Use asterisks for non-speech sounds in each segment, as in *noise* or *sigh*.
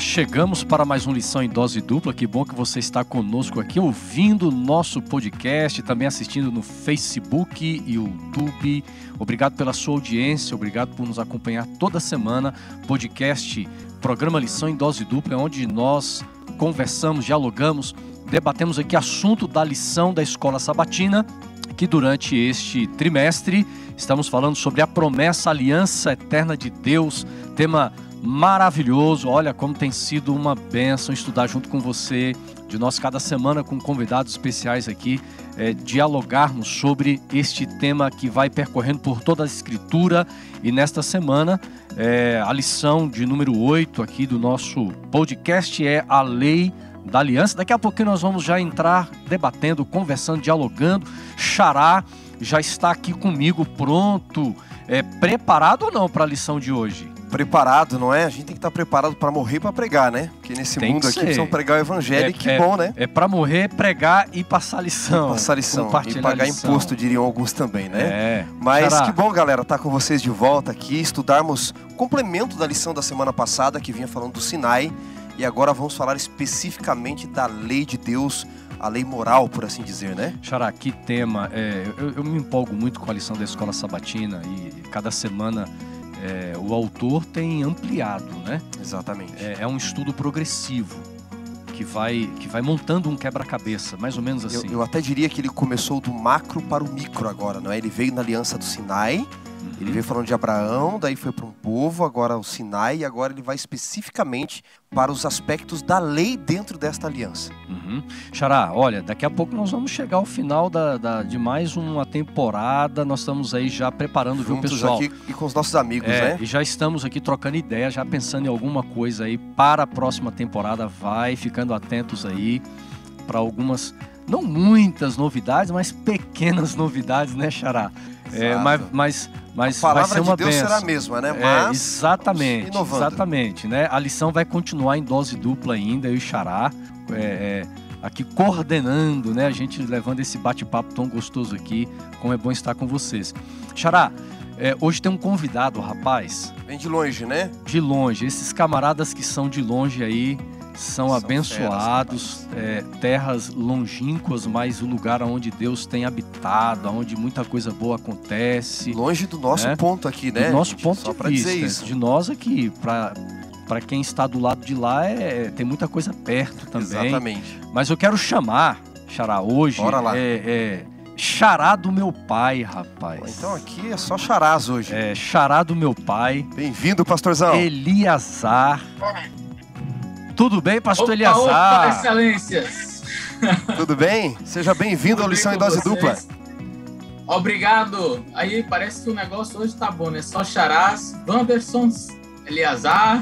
Chegamos para mais uma lição em dose dupla. Que bom que você está conosco aqui, ouvindo o nosso podcast, também assistindo no Facebook e YouTube. Obrigado pela sua audiência, obrigado por nos acompanhar toda semana. Podcast, programa Lição em Dose Dupla, é onde nós conversamos, dialogamos, debatemos aqui assunto da lição da escola sabatina, que durante este trimestre estamos falando sobre a promessa, a aliança eterna de Deus, tema maravilhoso. Olha como tem sido uma benção estudar junto com você, de nós cada semana com convidados especiais aqui, é, dialogarmos sobre este tema que vai percorrendo por toda a Escritura. E nesta semana, é, a lição de número 8 aqui do nosso podcast é a lei da aliança. Daqui a pouquinho nós vamos já entrar debatendo, conversando, dialogando. Xará já está aqui comigo, pronto, é, preparado ou não para a lição de hoje? Preparado, não é? A gente tem que estar preparado para morrer para pregar, né? Porque nesse Tem mundo aqui ser. precisam pregar o evangelho, É- e que é- bom, né? É para morrer, pregar e passar lição. Passar lição e pagar lição. imposto, diriam alguns também, né? É. Mas que bom, galera, estar com vocês de volta aqui, estudarmos o complemento da lição da semana passada, que vinha falando do Sinai, e agora vamos falar especificamente da lei de Deus, a lei moral, por assim dizer, né? Xará, que tema. É, eu, eu me empolgo muito com a lição da escola sabatina e cada semana é, o autor tem ampliado, né? Exatamente. É, é um estudo progressivo que vai, que vai montando um quebra-cabeça, mais ou menos Eu, assim. eu até diria que ele começou do macro para o micro agora, não é? Ele veio na aliança do Sinai, Uhum. ele veio falando de Abraão, daí foi para um povo, agora o Sinai, e agora ele vai especificamente para os aspectos da lei dentro desta aliança. Uhum. Xará, olha, daqui a pouco nós vamos chegar ao final da, da- de mais uma temporada. Nós estamos aí já preparando, viu, Juntos pessoal? aqui e com os nossos amigos, É, né? e já estamos aqui trocando ideia, já pensando em alguma coisa aí para a próxima temporada. Vai ficando atentos aí para algumas, não muitas novidades, mas pequenas *laughs* novidades, né, Xará? É, mas, mas, mas a vai ser uma de Deus benção. será a mesma, né? É, Mas exatamente, inovando. exatamente, né? A lição vai continuar em dose dupla ainda, eu e Xará, é, é, aqui coordenando, né? A gente levando esse bate-papo tão gostoso aqui, como é bom estar com vocês. Xará, é, hoje tem um convidado, rapaz, vem de longe, né? de longe. Esses camaradas que são de longe aí são, São abençoados, é, terras longínquas, mas o lugar onde Deus tem habitado, onde muita coisa boa acontece. Longe do nosso É. ponto aqui, né? do nosso gente? ponto Só de pra vista, dizer isso. de nós aqui, para para quem está do lado de lá, é, tem muita coisa perto também. Exatamente. Mas eu quero chamar, Xará, hoje, Bora lá. é, é Xará do meu pai, rapaz. Então aqui é só charás hoje. É, Xará do meu pai, Bem-vindo, pastorzão. Eliazar. Tudo bem, pastor opa, excelências! Tudo bem? Seja bem-vindo à bem lição em dose vocês? dupla. Obrigado! Aí parece que o negócio hoje tá bom, né? Só Charás, Wandersons, Eliazar.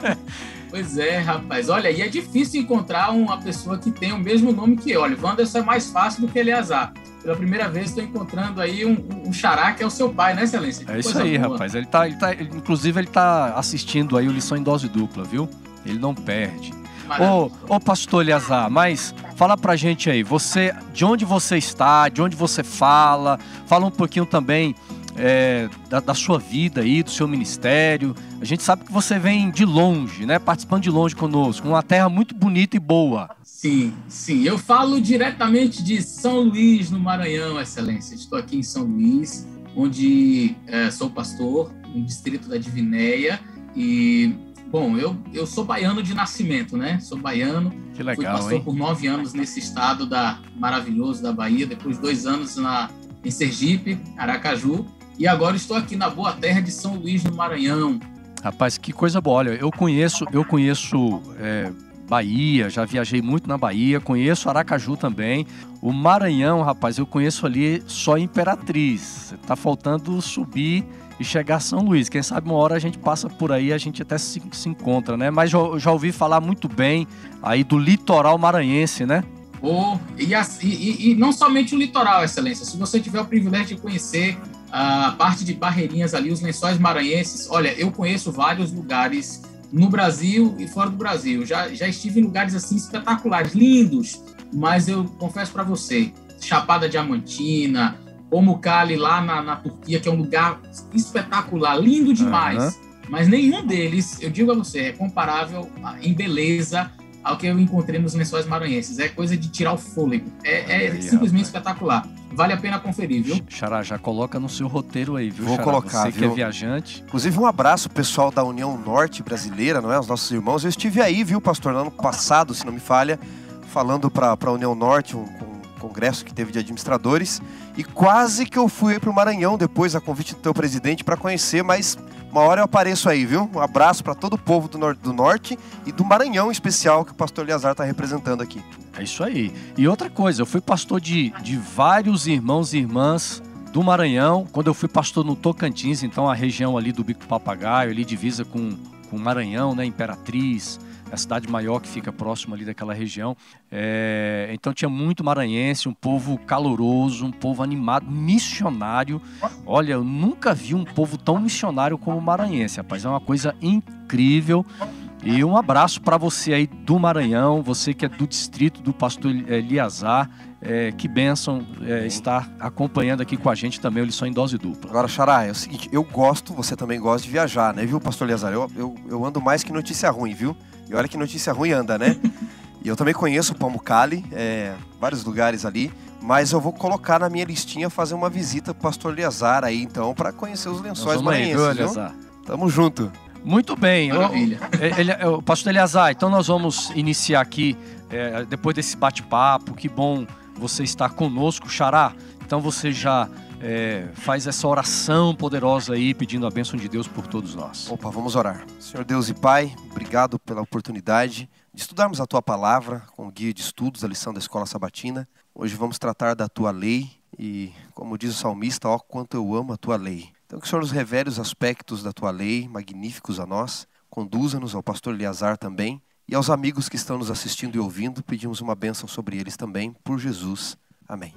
*laughs* pois é, rapaz. Olha, e é difícil encontrar uma pessoa que tem o mesmo nome que eu. Olha, Wanderson é mais fácil do que Eliazar. Pela primeira vez estou encontrando aí um, um xará que é o seu pai, né, excelência? Que É isso aí, boa. rapaz. Ele tá, ele tá, ele- inclusive, ele tá assistindo aí o lição em dose dupla, viu? Ele não perde. Maravilha. Ô, ô pastor Eliazar, mas fala pra gente aí, você, de onde você está, de onde você fala, fala um pouquinho também é, da, da sua vida aí, do seu ministério. A gente sabe que você vem de longe, né? Participando de longe conosco, uma terra muito bonita e boa. Sim, sim. Eu falo diretamente de São Luís, no Maranhão, Excelência. Estou aqui em São Luís, onde eh, sou pastor, no distrito da Divinéia. E, bom, eu, eu sou baiano de nascimento, né? Sou baiano. Que Fui legal, pastor hein? por nove anos nesse estado da, maravilhoso da Bahia, depois dois anos na, em Sergipe, Aracaju. E agora estou aqui na boa terra de São Luís, no Maranhão. Rapaz, que coisa boa. Olha, eu conheço, eu conheço é, Bahia, já viajei muito na Bahia, conheço Aracaju também. O Maranhão, rapaz, eu conheço ali só Imperatriz. Tá faltando subir e chegar a São Luís. Quem sabe uma hora a gente passa por aí, a gente até se, se encontra, né? Mas já, já ouvi falar muito bem aí do litoral maranhense, né? Oh, e, e- e não somente o litoral, Excelência. Se você tiver o privilégio de conhecer a parte de Barreirinhas ali, os lençóis maranhenses, olha, eu conheço vários lugares no Brasil e fora do Brasil. Já, já estive em lugares assim espetaculares, lindos, mas eu confesso para você, Chapada Diamantina, Pamukkale lá na, na Turquia, que é um lugar espetacular, lindo demais. mas nenhum deles, eu digo a você, é comparável em beleza ao que eu encontrei nos lençóis maranhenses. É coisa de tirar o fôlego. É, é aí, simplesmente rapaz. espetacular. Vale a pena conferir, viu? Xará, já coloca no seu roteiro aí, viu? Vou Xará? colocar, Você viu? que é viajante. Inclusive, um abraço pessoal da União Norte Brasileira, não é? Os nossos irmãos. Eu estive aí, viu, pastor, no ano passado, se não me falha, falando para a União Norte, um congresso que teve de administradores. E quase que eu fui para o Maranhão depois, a convite do teu presidente, para conhecer, mas uma hora eu apareço aí, viu? Um abraço para todo o povo do, nor do Norte e do Maranhão em especial, que o pastor Eliazar está representando aqui. É isso aí. E outra coisa, eu fui pastor de, de vários irmãos e irmãs do Maranhão, quando eu fui pastor no Tocantins, então a região ali do Bico Papagaio, ali divisa com, com Maranhão, né, Imperatriz, a cidade maior que fica próximo ali daquela região. É, então tinha muito maranhense, um povo caloroso, um povo animado, missionário. Olha, eu nunca vi um povo tão missionário como o maranhense, rapaz. É uma coisa incrível. E um abraço para você aí do Maranhão, você que é do distrito do pastor Eliazar. É, que bênção é, estar acompanhando aqui com a gente também o Lição em Dose Dupla. Agora, Xará, é o seguinte, eu gosto, você também gosta de viajar, né, viu, pastor Eliazar? Eu, eu, eu ando mais que notícia ruim, viu? E olha que notícia ruim anda, né? e eu também conheço o Pamucali, é, vários lugares ali, mas eu vou colocar na minha listinha fazer uma visita pro pastor Eliazar aí, então, para conhecer os lençóis maranhenses, aí, viu, Eliazar? Tamo junto. Muito bem. Maravilha. O, o, pastor Eliazar, então nós vamos iniciar aqui, é, depois desse bate-papo, que bom você estar conosco, Xará. Então você já é, faz essa oração poderosa aí, pedindo a bênção de Deus por todos nós. Opa, vamos orar. Senhor Deus e Pai, obrigado pela oportunidade de estudarmos a Tua palavra com o guia de estudos, a lição da Escola Sabatina. Hoje vamos tratar da Tua lei e, como diz o salmista, ó, quanto eu amo a Tua lei. Então que o Senhor nos revele os aspectos da Tua lei, magníficos a nós, conduza-nos ao pastor Eliazar também e aos amigos que estão nos assistindo e ouvindo, pedimos uma bênção sobre eles também, por Jesus. Amém.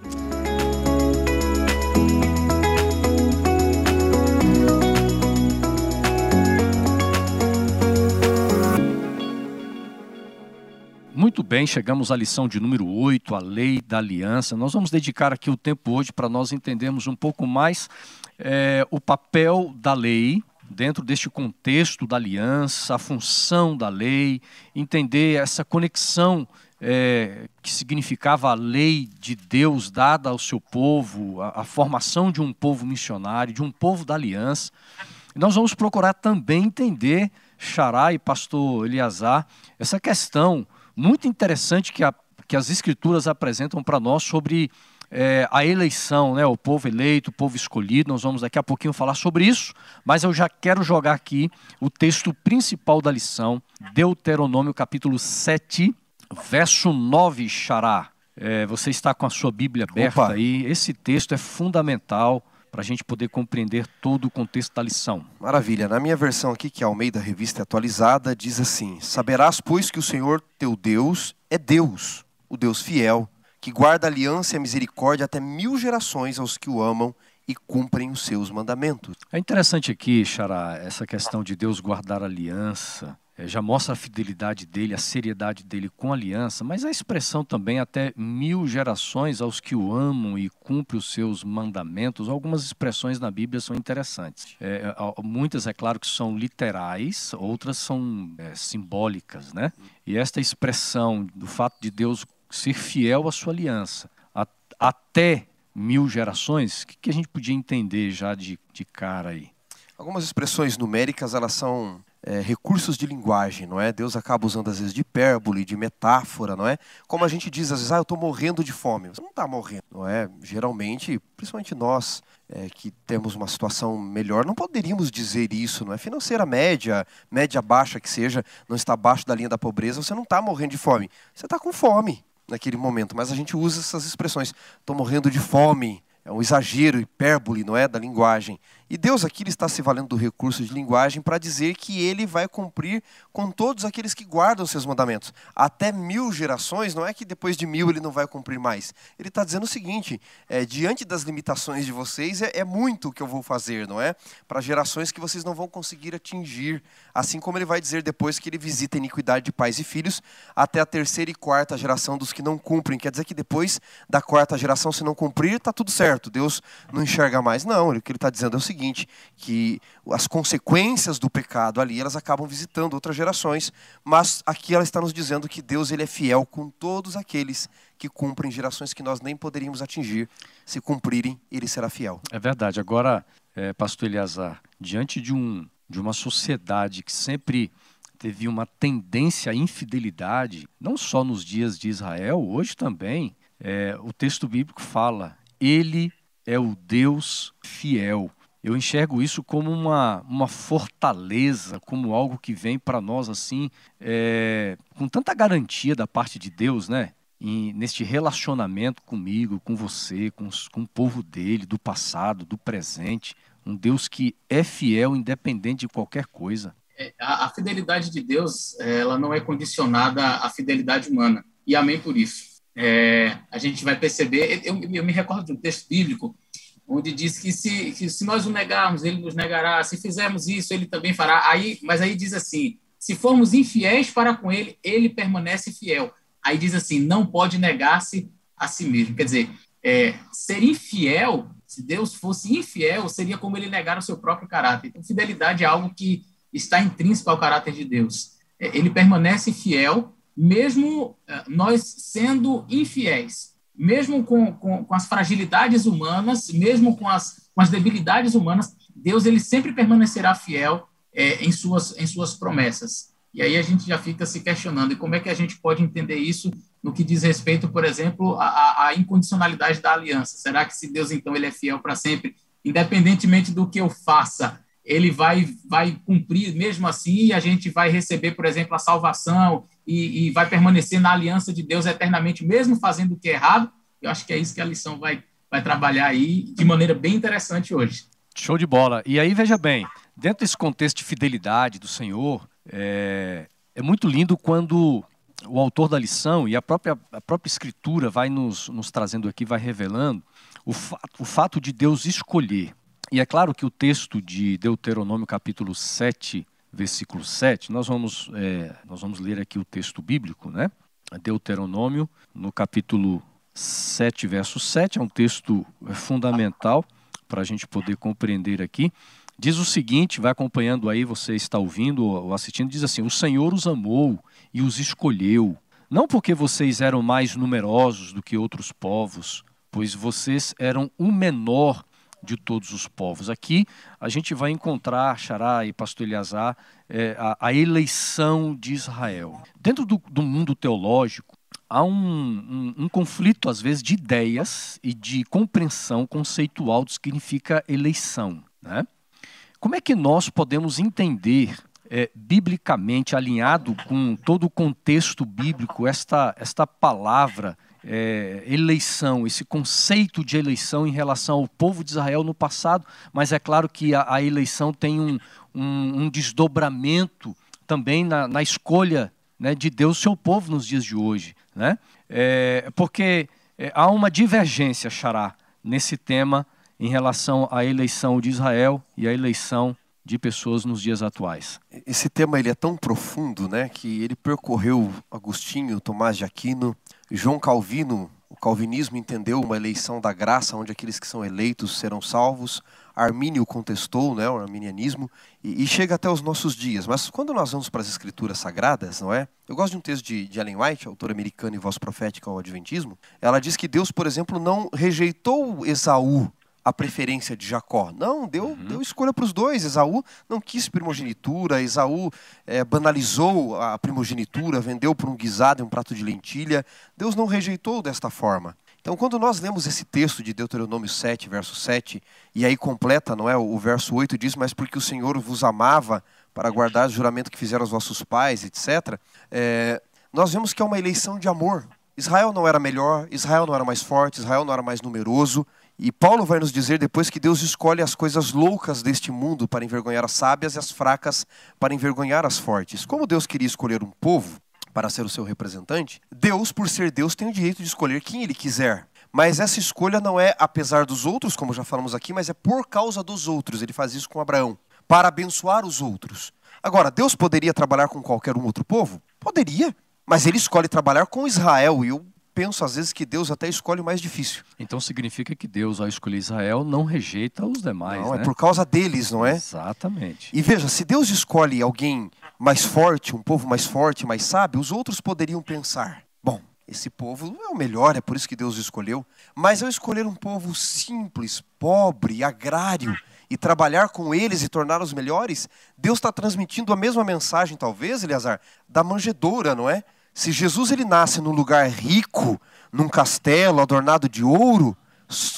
Muito bem, chegamos à lição de número 8, a lei da aliança. Nós vamos dedicar aqui o tempo hoje para nós entendermos um pouco mais é, o papel da lei dentro deste contexto da aliança, a função da lei, entender essa conexão é, que significava a lei de Deus dada ao seu povo, a, a formação de um povo missionário, de um povo da aliança. Nós vamos procurar também entender, Xará e pastor Eliazar, essa questão muito interessante que, a, que as escrituras apresentam para nós sobre é, a eleição, né, o povo eleito, o povo escolhido. Nós vamos daqui a pouquinho falar sobre isso, mas eu já quero jogar aqui o texto principal da lição, Deuteronômio capítulo 7, verso 9, Xará. É, você está com a sua Bíblia aberta Opa. aí. Esse texto é fundamental para a gente poder compreender todo o contexto da lição. Maravilha. Na minha versão aqui, que é ao meio da revista atualizada, diz assim: Saberás, pois, que o Senhor teu Deus é Deus, o Deus fiel, que guarda a aliança e a misericórdia até mil gerações aos que o amam e cumprem os seus mandamentos. É interessante aqui, Xará, essa questão de Deus guardar a aliança já mostra a fidelidade dele, a seriedade dele com a aliança, mas a expressão também até mil gerações aos que o amam e cumprem os seus mandamentos. Algumas expressões na Bíblia são interessantes. É, é muitas, é claro, que são literais, outras são é, simbólicas, né? E esta expressão do fato de Deus ser fiel à sua aliança a, até mil gerações, o que, que a gente podia entender já de, de cara aí? Algumas expressões numéricas, elas são é, recursos de linguagem, não é? Deus acaba usando às vezes de hipérbole, de metáfora, não é? Como a gente diz às vezes, ah, eu estou morrendo de fome. Você não está morrendo, não é? Geralmente, principalmente nós é, que temos uma situação melhor, não poderíamos dizer isso, não é? Financeira média, média baixa que seja, não está abaixo da linha da pobreza, você não está morrendo de fome. Você está com fome naquele momento, mas a gente usa essas expressões. Estou morrendo de fome, é um exagero, hipérbole, não é, da linguagem. E Deus aqui está se valendo do recurso de linguagem para dizer que ele vai cumprir com todos aqueles que guardam os seus mandamentos. Até mil gerações, não é que depois de mil ele não vai cumprir mais. Ele está dizendo o seguinte: é, diante das limitações de vocês, é, é muito o que eu vou fazer, não é? Para gerações que vocês não vão conseguir atingir. Assim como ele vai dizer depois que ele visita a iniquidade de pais e filhos, até a terceira e quarta geração dos que não cumprem. Quer dizer que depois da quarta geração, se não cumprir, está tudo certo. Deus não enxerga mais. Não, o que ele está dizendo é o seguinte seguinte, que as consequências do pecado ali, elas acabam visitando outras gerações, mas aqui ela está nos dizendo que Deus ele é fiel com todos aqueles que cumprem gerações que nós nem poderíamos atingir. Se cumprirem, ele será fiel. É verdade. Agora, é, pastor Eliazar, diante de, um, de uma sociedade que sempre teve uma tendência à infidelidade, não só nos dias de Israel, hoje também, é, o texto bíblico fala: Ele é o Deus fiel. Eu enxergo isso como uma, uma fortaleza, como algo que vem para nós assim, é, com tanta garantia da parte de Deus, né? E neste relacionamento comigo, com você, com, com o povo dele, do passado, do presente. Um Deus que é fiel, independente de qualquer coisa. É, a, a fidelidade de Deus, ela não é condicionada à fidelidade humana. E amém por isso é, a gente vai perceber. Eu, eu, me recordo de um texto bíblico onde diz que se, que se nós o negarmos, ele nos negará. Se fizermos isso, ele também fará. Aí, mas aí diz assim: se formos infiéis para com ele, ele permanece fiel. Aí diz assim: não pode negar-se a si mesmo. Quer dizer, é, ser infiel, se Deus fosse infiel, seria como ele negar o seu próprio caráter. Então, fidelidade é algo que está intrínseco ao caráter de Deus. É, ele permanece fiel mesmo eh, nós sendo infiéis, mesmo com, com, com, as fragilidades humanas, mesmo com as, com as debilidades humanas, Deus ele sempre permanecerá fiel é, em, suas, em suas promessas. E aí a gente já fica se questionando, e como é que a gente pode entender isso no que diz respeito, por exemplo, à, à incondicionalidade da aliança? Será que se Deus, então, ele é fiel para sempre, independentemente do que eu faça, ele vai, vai cumprir mesmo assim, e a gente vai receber, por exemplo, a salvação e, e, vai permanecer na aliança de Deus eternamente, mesmo fazendo o que é errado. Eu acho que é isso que a lição vai, vai trabalhar aí de maneira bem interessante hoje. Show de bola. E aí, veja bem, dentro desse contexto de fidelidade do Senhor, é, é muito lindo quando o autor da lição e a própria, a própria Escritura vai nos, nos trazendo aqui, vai revelando o fato, o fato de Deus escolher. E é claro que o texto de Deuteronômio, capítulo 7, versículo 7, nós vamos, é, nós vamos ler aqui o texto bíblico, né? Deuteronômio, no capítulo 7, verso 7, é um texto fundamental para a gente poder compreender aqui. Diz o seguinte, vai acompanhando aí, você está ouvindo ou assistindo, diz assim: O Senhor os amou e os escolheu, não porque vocês eram mais numerosos do que outros povos, pois vocês eram o menor de todos os povos. Aqui a gente vai encontrar, Xará e Pastor Eliazar, é, a, a, eleição de Israel. Dentro do, do mundo teológico, há um, um, um, conflito, às vezes, de ideias e de compreensão conceitual do que significa eleição. Né? Como é que nós podemos entender, é, biblicamente, alinhado com todo o contexto bíblico, esta, esta palavra é, eleição, esse conceito de eleição em relação ao povo de Israel no passado, mas é claro que a, a eleição tem um, um, um desdobramento também na, na escolha né, de Deus, seu povo, nos dias de hoje. Né? É, porque é, há uma divergência, Xará, nesse tema em relação à eleição de Israel e à eleição de pessoas nos dias atuais. Esse tema ele é tão profundo, né, que ele percorreu Agostinho, Tomás de Aquino, João Calvino, o calvinismo entendeu uma eleição da graça, onde aqueles que são eleitos serão salvos. Armínio contestou né, o arminianismo e, e, chega até os nossos dias. Mas quando nós vamos para as escrituras sagradas, não é? Eu gosto de um texto de, de Ellen White, autora americana e voz profética ao Adventismo. Ela diz que Deus, por exemplo, não rejeitou Esaú a preferência de Jacó. Não, deu, uhum. deu escolha para os dois. Esaú não quis primogenitura, Esaú é, banalizou a primogenitura, vendeu por um guisado e um prato de lentilha. Deus não rejeitou desta forma. Então, quando nós lemos esse texto de Deuteronômio 7, verso 7, e aí completa, não é? O verso 8 diz: Mas porque o Senhor vos amava para guardar o juramento que fizeram os vossos pais, etc., é, nós vemos que é uma eleição de amor. Israel não era melhor, Israel não era mais forte, Israel não era mais numeroso, e Paulo vai nos dizer depois que Deus escolhe as coisas loucas deste mundo para envergonhar as sábias e as fracas para envergonhar as fortes. Como Deus queria escolher um povo para ser o seu representante, Deus, por ser Deus, tem o direito de escolher quem ele quiser. Mas essa escolha não é apesar dos outros, como já falamos aqui, mas é por causa dos outros. Ele faz isso com Abraão, para abençoar os outros. Agora, Deus poderia trabalhar com qualquer um outro povo? Poderia, mas ele escolhe trabalhar com Israel. E eu penso às vezes que Deus até escolhe o mais difícil. Então significa que Deus, ao escolher Israel, não rejeita os demais. Não, né? é por causa deles, não é? Exatamente. E veja, se Deus escolhe alguém mais forte, um povo mais forte, mais sábio, os outros poderiam pensar: bom, esse povo é o melhor, é por isso que Deus escolheu. Mas ao escolher um povo simples, pobre, agrário, e trabalhar com eles e torná-los melhores, Deus está transmitindo a mesma mensagem, talvez, Eleazar, da manjedoura, não é? Se Jesus ele nasce num lugar rico, num castelo adornado de ouro,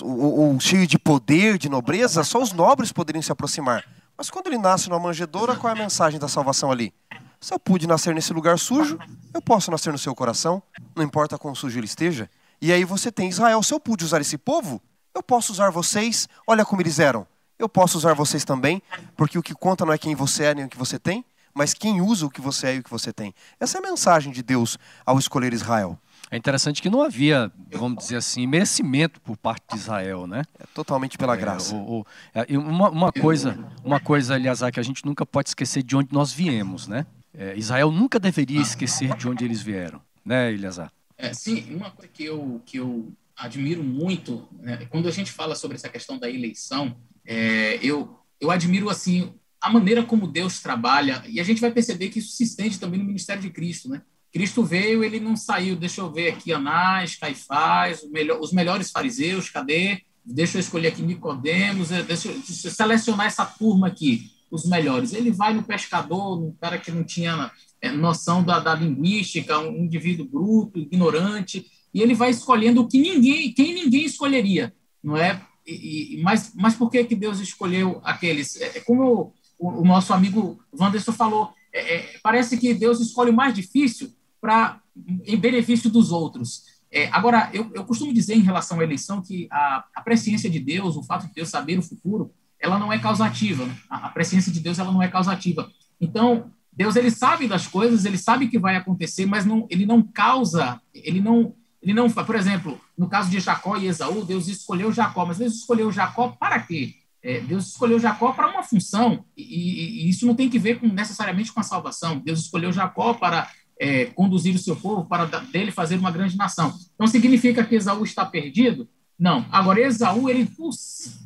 ou, ou cheio de poder, de nobreza, só os nobres poderiam se aproximar. Mas quando ele nasce numa manjedoura, qual é a mensagem da salvação ali? Se eu pude nascer nesse lugar sujo, eu posso nascer no seu coração, não importa quão sujo ele esteja. E aí você tem Israel, se eu pude usar esse povo, eu posso usar vocês. Olha como eles eram. Eu posso usar vocês também, porque o que conta não é quem você é nem o que você tem, mas quem usa o que você é e o que você tem. Essa é a mensagem de Deus ao escolher Israel. É interessante que não havia, vamos dizer assim, merecimento por parte de Israel, né? É totalmente pela graça. É, o, o, é, uma, uma, coisa, uma coisa, aliás, que a gente nunca pode esquecer de onde nós viemos, né? É, Israel nunca deveria esquecer de onde eles vieram, né, Eliazar? É, sim, uma coisa que eu, que eu admiro muito, né, quando a gente fala sobre essa questão da eleição, é, eu, eu admiro assim a maneira como Deus trabalha, e a gente vai perceber que isso se estende também no ministério de Cristo, né? Cristo veio, ele não saiu, deixa eu ver aqui, Anás, Caifás, melhor, os melhores fariseus, cadê? Deixa eu escolher aqui Nicodemos, eh, deixa deixa eu selecionar essa turma aqui, os melhores. Ele vai no pescador, um cara que não tinha é, noção da, da, linguística, um indivíduo bruto, ignorante, e ele vai escolhendo o que ninguém, quem ninguém escolheria, não é? E, e, mas, mas por que, que Deus escolheu aqueles? É, como o, nosso amigo Wanderson falou, é, é, parece que Deus escolhe o mais difícil para em benefício dos outros. É, agora, eu, eu, costumo dizer em relação à eleição que a, a presciência de Deus, o fato de Deus saber o futuro, ela não é causativa. Né? A, a presciência de Deus ela não é causativa. Então, Deus ele sabe das coisas, ele sabe que vai acontecer, mas não, ele não causa, ele não ele não, por exemplo, no caso de Jacó e Esaú, Deus escolheu Jacó, mas Deus escolheu Jacó para quê? É, Deus escolheu Jacó para uma função, e, e, isso não tem que ver com, necessariamente com a salvação. Deus escolheu Jacó para é, conduzir o seu povo, para dele fazer uma grande nação. Então significa que Esaú está perdido? Não. Agora, Esaú, ele por,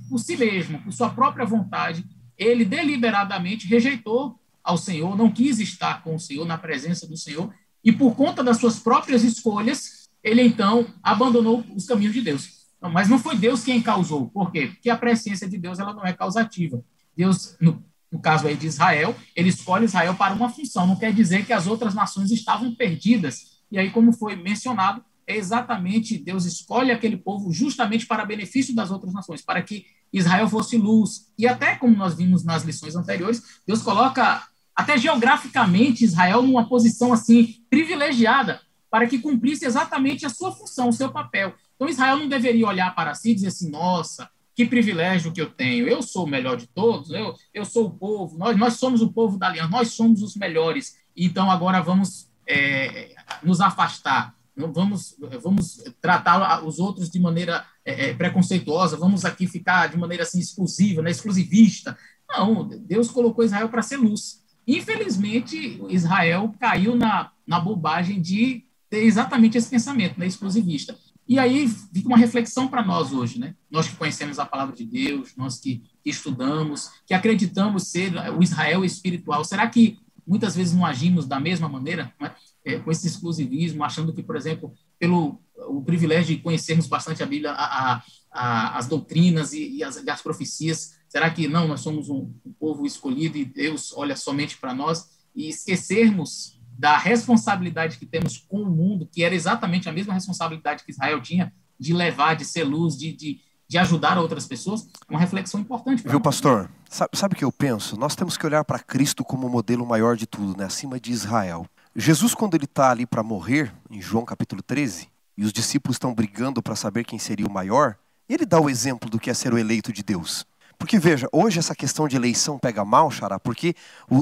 por si mesmo, por sua própria vontade, ele deliberadamente rejeitou ao Senhor, não quis estar com o Senhor, na presença do Senhor, e por conta das suas próprias escolhas, ele então abandonou os caminhos de Deus. Não, mas não foi Deus quem causou. Por quê? Porque a presciência de Deus ela não é causativa. Deus, no, no caso aí de Israel, ele escolhe Israel para uma função. Não quer dizer que as outras nações estavam perdidas. E aí, como foi mencionado, é exatamente Deus escolhe aquele povo justamente para benefício das outras nações, para que Israel fosse luz. E até como nós vimos nas lições anteriores, Deus coloca até geograficamente Israel numa posição assim privilegiada, para que cumprisse exatamente a sua função, o seu papel. Então Israel não deveria olhar para si e dizer assim: nossa, que privilégio que eu tenho, eu sou o melhor de todos, eu, eu sou o povo, nós, nós somos o povo da aliança, nós somos os melhores, então agora vamos é, nos afastar, vamos, vamos tratar os outros de maneira é, é, preconceituosa, vamos aqui ficar de maneira assim exclusiva, né, exclusivista. Não, Deus colocou Israel para ser luz. Infelizmente, Israel caiu na, na bobagem de ter exatamente esse pensamento, né, exclusivista. E aí fica uma reflexão para nós hoje, né? Nós que conhecemos a palavra de Deus, nós que, estudamos, que acreditamos ser o Israel espiritual. Será que muitas vezes não agimos da mesma maneira, né? é, com esse exclusivismo, achando que, por exemplo, pelo o privilégio de conhecermos bastante a Bíblia, a, a, a, as doutrinas e, e, as, e, as, profecias, será que não? Nós somos um, um povo escolhido e Deus olha somente para nós e esquecermos da responsabilidade que temos com o mundo, que era exatamente a mesma responsabilidade que Israel tinha de levar, de ser luz, de, de, de ajudar outras pessoas, uma reflexão importante. Viu, pastor? Sabe, sabe o que eu penso? Nós temos que olhar para Cristo como o modelo maior de tudo, né? acima de Israel. Jesus, quando ele está ali para morrer, em João capítulo 13, e os discípulos estão brigando para saber quem seria o maior, ele dá o exemplo do que é ser o eleito de Deus. Porque veja, hoje essa questão de eleição pega mal, Xará, porque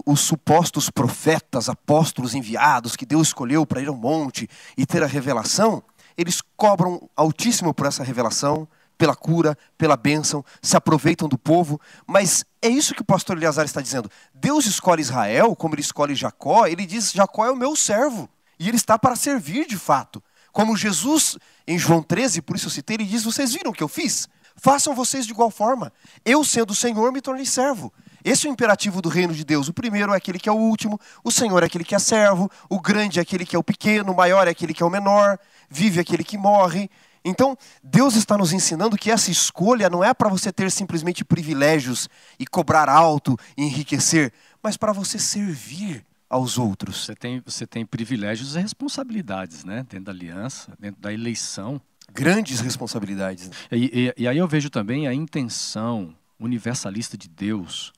os supostos profetas, apóstolos enviados que Deus escolheu para ir ao monte e ter a revelação, eles cobram altíssimo por essa revelação, pela cura, pela bênção, se aproveitam do povo, mas é isso que o pastor Eleazar está dizendo. Deus escolhe Israel, como ele escolhe Jacó, ele diz: Jacó é o meu servo, e ele está para servir de fato. Como Jesus, em João 13, por isso eu citei, ele diz: Vocês viram o que eu fiz? Façam vocês de igual forma. Eu, sendo o Senhor, me tornei servo. Esse é o imperativo do reino de Deus. O primeiro é aquele que é o último, o Senhor é aquele que é servo, o grande é aquele que é o pequeno, o maior é aquele que é o menor, vive aquele que morre. Então, Deus está nos ensinando que essa escolha não é para você ter simplesmente privilégios e cobrar alto e enriquecer, mas para você servir aos outros. Você tem, você tem privilégios e responsabilidades, né? Dentro da aliança, dentro da eleição. Grandes responsabilidades. E, e, e aí eu vejo também a intenção universalista de Deus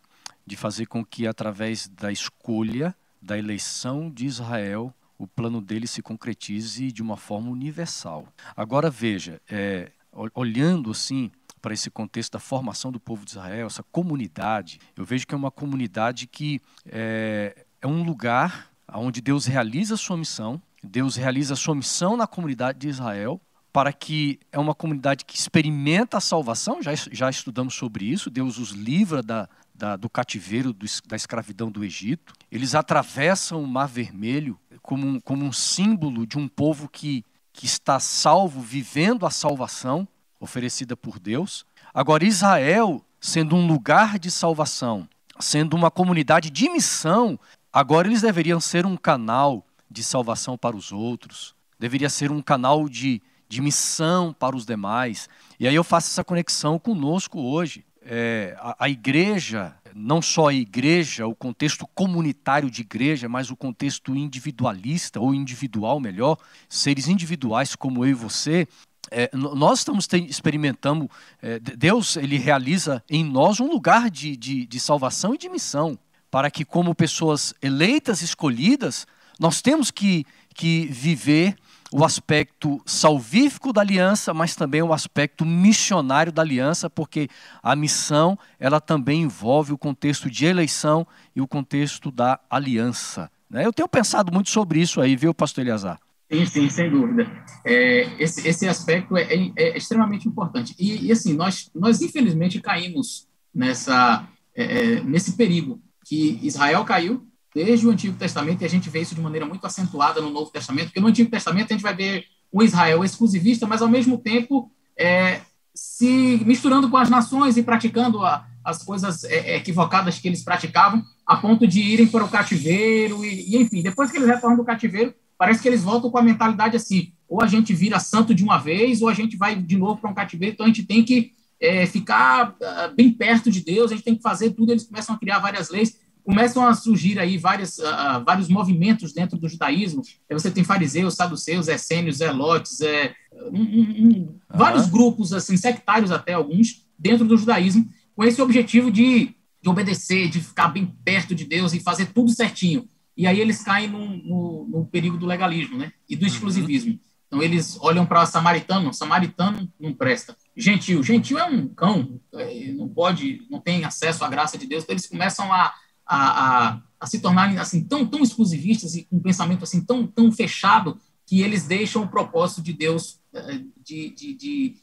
de fazer com que, através da escolha, da eleição de Israel, o plano dele se concretize de uma forma universal. Agora veja, é, olhando assim para esse contexto da formação do povo de Israel, essa comunidade, eu vejo que é uma comunidade que é, é um lugar onde Deus realiza a sua missão, Deus realiza a sua missão na comunidade de Israel, para que é uma comunidade que experimenta a salvação, já, já estudamos sobre isso, Deus os livra da, da, do cativeiro, do, da escravidão do Egito. Eles atravessam o Mar Vermelho como um, como um símbolo de um povo que, que está salvo, vivendo a salvação oferecida por Deus. Agora, Israel, sendo um lugar de salvação, sendo uma comunidade de missão, agora eles deveriam ser um canal de salvação para os outros, deveria ser um canal de, de missão para os demais. E aí eu faço essa conexão conosco hoje é, a, a, igreja, não só a igreja, o contexto comunitário de igreja, mas o contexto individualista ou individual, melhor, seres individuais como eu e você, é, nós estamos experimentando, é, Deus ele realiza em nós um lugar de, de, de salvação e de missão, para que como pessoas eleitas, escolhidas, nós temos que, que viver o aspecto salvífico da aliança, mas também o aspecto missionário da aliança, porque a missão ela também envolve o contexto de eleição e o contexto da aliança. Né? Eu tenho pensado muito sobre isso aí, viu, pastor Eliazar? Sim, sim, sem dúvida. É, esse, esse aspecto é, é, é, extremamente importante. E, e, assim, nós, nós infelizmente caímos nessa, é, é, nesse perigo que Israel caiu, desde o Antigo Testamento, e a gente vê isso de maneira muito acentuada no Novo Testamento, porque no Antigo Testamento a gente vai ver o Israel exclusivista, mas ao mesmo tempo é, se misturando com as nações e praticando a, as coisas é, equivocadas que eles praticavam, a ponto de irem para o cativeiro, e, e, enfim, depois que eles retornam do cativeiro, parece que eles voltam com a mentalidade assim, ou a gente vira santo de uma vez, ou a gente vai de novo para um cativeiro, então a gente tem que é, ficar uh, bem perto de Deus, a gente tem que fazer tudo, eles começam a criar várias leis, começam a surgir aí vários, uh, vários movimentos dentro do judaísmo. Aí você tem fariseus, saduceus, essênios, zelotes, é, um, um, um, vários grupos assim sectários até alguns dentro do judaísmo com esse objetivo de, de obedecer, de ficar bem perto de Deus e fazer tudo certinho. E aí eles caem no, no, no perigo do legalismo, né? E do uhum. exclusivismo. Uhum. Então eles olham para samaritano, samaritano não presta. Gentil, gentil é um cão, é, não pode, não tem acesso à graça de Deus. Então eles começam a a, a, a, se tornarem assim tão, tão exclusivistas e com um pensamento assim tão, tão fechado que eles deixam o propósito de Deus eh, de, de, de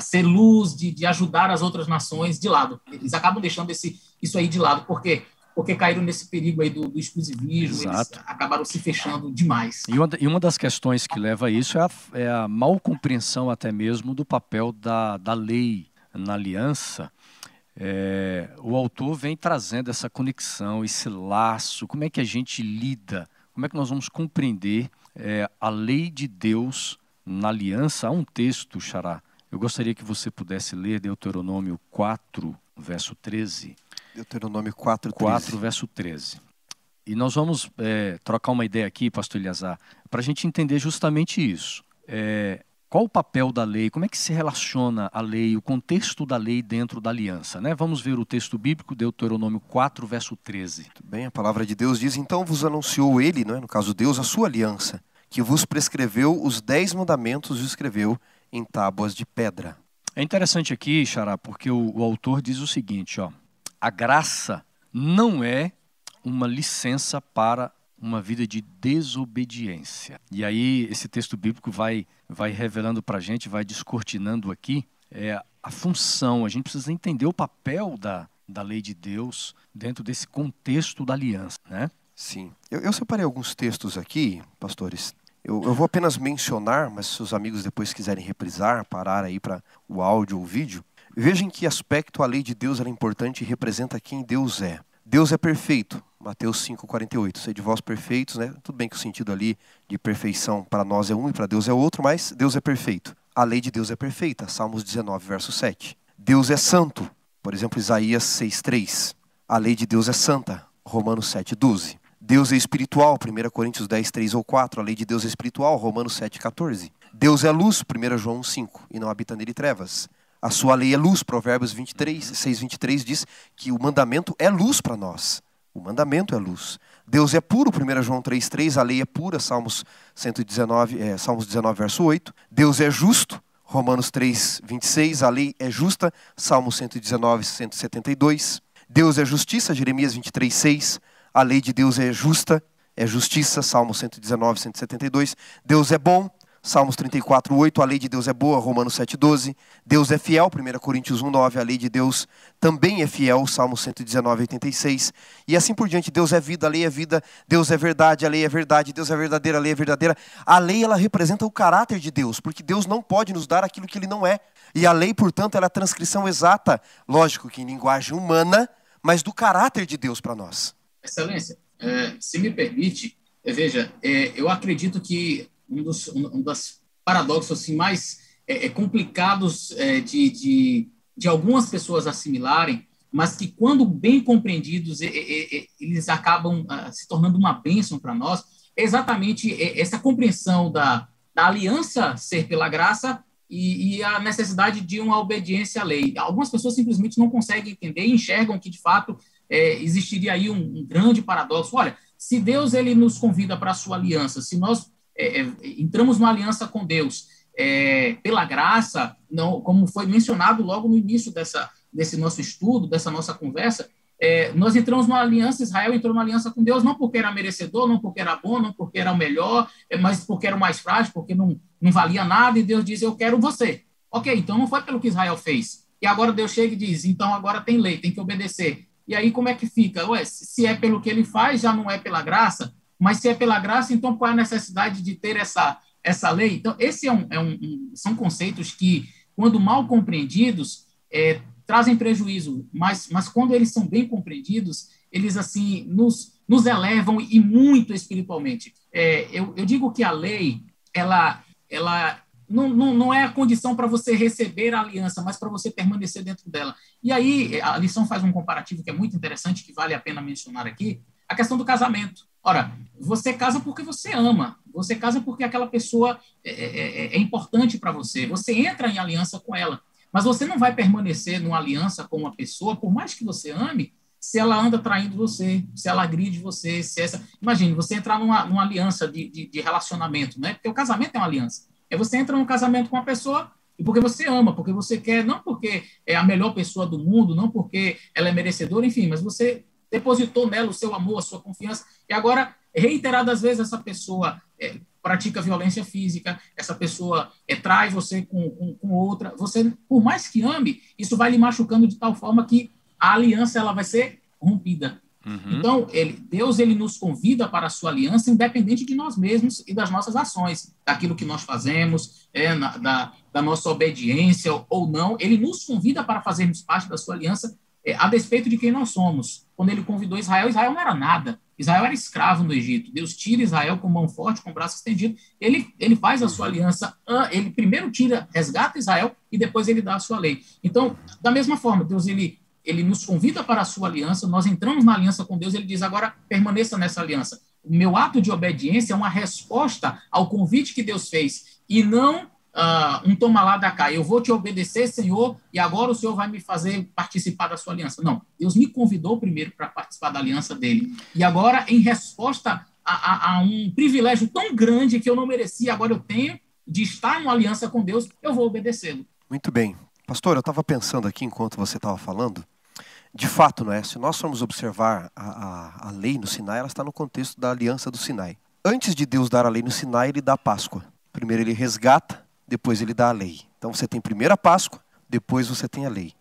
ser luz, de, de, ajudar as outras nações de lado. Eles acabam deixando esse, isso aí de lado. Por quê? Porque caíram nesse perigo aí do, do exclusivismo, Exato. eles acabaram se fechando demais. E uma, e uma das questões que leva a isso é a, é a mal compreensão até mesmo do papel da, da lei na aliança é, o autor vem trazendo essa conexão, esse laço, como é que a gente lida, como é que nós vamos compreender é, a lei de Deus na aliança. Há um texto, Xará, eu gostaria que você pudesse ler Deuteronômio 4, verso 13. Deuteronômio 4, 13. 4 verso 13. E nós vamos é, trocar uma ideia aqui, pastor Eliazar, para a gente entender justamente isso. É, qual o papel da lei? Como é que se relaciona a lei, o contexto da lei dentro da aliança? Né? Vamos ver o texto bíblico, Deuteronômio 4, verso 13. Muito bem, a palavra de Deus diz: Então vos anunciou ele, é? no caso Deus, a sua aliança, que vos prescreveu os dez mandamentos e os escreveu em tábuas de pedra. É interessante aqui, Xará, porque o, o autor diz o seguinte: ó, a graça não é uma licença para uma vida de desobediência. E aí esse texto bíblico vai, vai revelando para a gente, vai descortinando aqui é, a função. A gente precisa entender o papel da, da lei de Deus dentro desse contexto da aliança, né? Sim. Eu, eu separei alguns textos aqui, pastores. Eu, eu, vou apenas mencionar, mas se os amigos depois quiserem reprisar, parar aí para o áudio ou o vídeo, vejam que aspecto a lei de Deus é importante e representa quem Deus é. Deus é perfeito, Mateus 5,48. Sede vós perfeitos, né? Tudo bem que o sentido ali de perfeição para nós é um e para Deus é outro, mas Deus é perfeito. A lei de Deus é perfeita, Salmos 19, verso 7. Deus é santo, por exemplo, Isaías 6,3. A lei de Deus é santa, Romanos 7,12. Deus é espiritual, 1 Coríntios 10, 3 ou 4. A lei de Deus é espiritual, Romanos 7, 14. Deus é luz, 1 João 5, e não habita nele trevas. A sua lei é luz, Provérbios 23, 6, 23 diz que o mandamento é luz para nós. O mandamento é luz. Deus é puro, 1 João 3, 3, a lei é pura, Salmos, 119, é, Salmos 19, verso 8. Deus é justo, Romanos 3, 26, a lei é justa, Salmos 119, 172. Deus é justiça, Jeremias 23, 6. A lei de Deus é justa, é justiça, Salmo 119, 172. Deus é bom, Salmos 34, 8. A lei de Deus é boa, Romanos 7, 12. Deus é fiel, 1 Coríntios 1, 9. A lei de Deus também é fiel, Salmos 119, 86. E assim por diante, Deus é vida, a lei é vida, Deus é verdade, a lei é verdade, Deus é verdadeira, a lei é verdadeira. A lei, ela representa o caráter de Deus, porque Deus não pode nos dar aquilo que ele não é. E a lei, portanto, ela é a transcrição exata, lógico que em linguagem humana, mas do caráter de Deus para nós. Excelência, é, se me permite, é, veja, é, eu acredito que um dos, um, dos paradoxos assim, mais é, é complicados é, de, de, de algumas pessoas assimilarem, mas que, quando bem compreendidos, eles acabam ah, se tornando uma bênção para nós, é exatamente essa compreensão da, da aliança ser pela graça e, e, a necessidade de uma obediência à lei. Algumas pessoas simplesmente não conseguem entender e enxergam que, de fato, é, existiria aí um, um, grande paradoxo. Olha, se Deus ele nos convida para a sua aliança, se nós é, é, entramos numa aliança com Deus é, pela graça, não, como foi mencionado logo no início dessa, desse nosso estudo, dessa nossa conversa, é, nós entramos numa aliança, Israel entrou numa aliança com Deus, não porque era merecedor, não porque era bom, não porque era o melhor, mas porque era o mais frágil, porque não, não valia nada, e Deus diz, eu quero você. Ok, então não foi pelo que Israel fez. E agora Deus chega e diz, então agora tem lei, tem que obedecer. E aí como é que fica? Ué, se é pelo que ele faz, já não é pela graça, mas se é pela graça, então qual é a necessidade de ter essa, essa lei? Então, esse é um, é um, um são conceitos que, quando mal compreendidos, é, trazem prejuízo, mas, mas quando eles são bem compreendidos, eles assim nos, nos elevam e muito espiritualmente. É, eu, eu digo que a lei, ela, ela não, não, não é a condição para você receber a aliança, mas para você permanecer dentro dela. E aí, a lição faz um comparativo que é muito interessante, que vale a pena mencionar aqui, a questão do casamento. Ora, você casa porque você ama, você casa porque aquela pessoa é, é, é, é importante para você, você entra em aliança com ela, mas você não vai permanecer numa aliança com uma pessoa, por mais que você ame, se ela anda traindo você, se ela agride você, se essa... Imagine, você entrar numa, numa aliança de, de, de relacionamento, né? Porque o casamento é uma aliança. É você entra num casamento com uma pessoa e porque você ama, porque você quer, não porque é a melhor pessoa do mundo, não porque ela é merecedora, enfim, mas você depositou nela o seu amor, a sua confiança, e agora, reiteradas vezes, essa pessoa é, pratica violência física, essa pessoa é, trai você com, com, com, outra, você, por mais que ame, isso vai lhe machucando de tal forma que a aliança ela vai ser rompida. Uhum. Então, ele, Deus ele nos convida para a sua aliança, independente de nós mesmos e das nossas ações, daquilo que nós fazemos, é, na, da, da nossa obediência ou não. Ele nos convida para fazermos parte da sua aliança, é, a despeito de quem nós somos. Quando ele convidou Israel, Israel não era nada. Israel era escravo no Egito. Deus tira Israel com mão forte, com braço estendido. Ele, ele faz a sua aliança. Ele primeiro tira, resgata Israel e depois ele dá a sua lei. Então, da mesma forma, Deus ele ele nos convida para a sua aliança, nós entramos na aliança com Deus, ele diz agora permaneça nessa aliança. O meu ato de obediência é uma resposta ao convite que Deus fez e não uh, um toma lá da cá. Eu vou te obedecer, Senhor, e agora o Senhor vai me fazer participar da sua aliança. Não, Deus me convidou primeiro para participar da aliança dele. E agora, em resposta a, a, a um privilégio tão grande que eu não merecia, agora eu tenho de estar em aliança com Deus, eu vou obedecê-lo. Muito bem. Pastor, eu estava pensando aqui enquanto você estava falando, de fato, não é? Se nós formos observar a, a, a, lei no Sinai, ela está no contexto da aliança do Sinai. Antes de Deus dar a lei no Sinai, ele dá a Páscoa. Primeiro ele resgata, depois ele dá a lei. Então você tem primeiro a Páscoa, depois você tem a lei.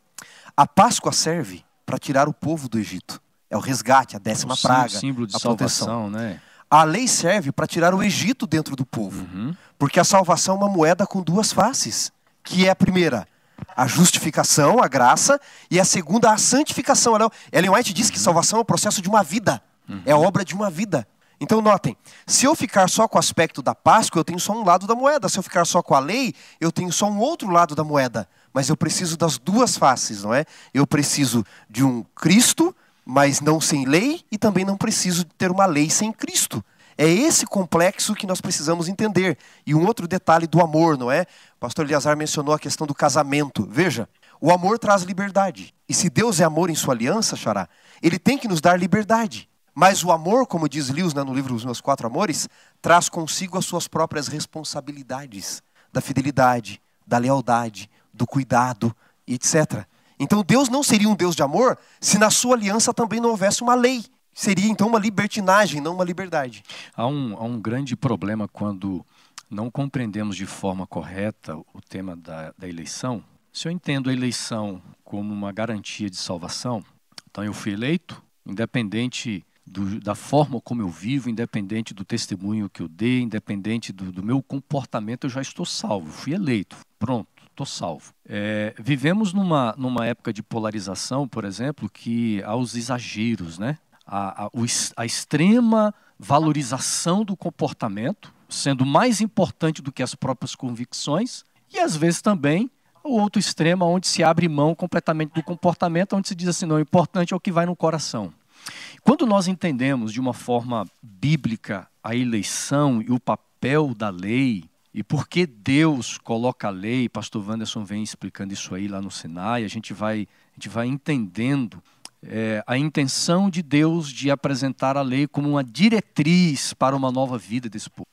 A Páscoa serve para tirar o povo do Egito. É o resgate, a décima o praga, símbolo de a salvação, proteção. né? A lei serve para tirar o Egito dentro do povo. Uhum. Porque a salvação é uma moeda com duas faces. Que é a primeira, a justificação, a graça, e a segunda, a santificação. Ellen White diz que salvação é o processo de uma vida, uhum. é obra de uma vida. Então, notem, se eu ficar só com o aspecto da Páscoa, eu tenho só um lado da moeda. Se eu ficar só com a lei, eu tenho só um outro lado da moeda. Mas eu preciso das duas faces, não é? Eu preciso de um Cristo, mas não sem lei, e também não preciso ter uma lei sem Cristo. É esse complexo que nós precisamos entender. E um outro detalhe do amor, não é? O pastor Eliazar mencionou a questão do casamento. Veja, o amor traz liberdade. E se Deus é amor em sua aliança, Xará, ele tem que nos dar liberdade. Mas o amor, como diz Lewis né, no livro Os Meus Quatro Amores, traz consigo as suas próprias responsabilidades da fidelidade, da lealdade, do cuidado, etc. Então Deus não seria um Deus de amor se na sua aliança também não houvesse uma lei. Seria então uma libertinagem, não uma liberdade. Há um, há um grande problema quando não compreendemos de forma correta o tema da, da eleição. Se eu entendo a eleição como uma garantia de salvação, então eu fui eleito, independente do, da forma como eu vivo, independente do testemunho que eu dei, independente do, do meu comportamento, eu já estou salvo. Fui eleito, pronto, estou salvo. É, vivemos numa, numa época de polarização, por exemplo, que há os exageros, né? a, a, a extrema valorização do comportamento, sendo mais importante do que as próprias convicções, e às vezes também o outro extremo, onde se abre mão completamente do comportamento, onde se diz assim: não, o importante é o que vai no coração. Quando nós entendemos de uma forma bíblica a eleição e o papel da lei, e por que Deus coloca a lei, pastor Wanderson vem explicando isso aí lá no Sinai, a gente vai, a gente vai entendendo é, a intenção de Deus de apresentar a lei como uma diretriz para uma nova vida desse povo.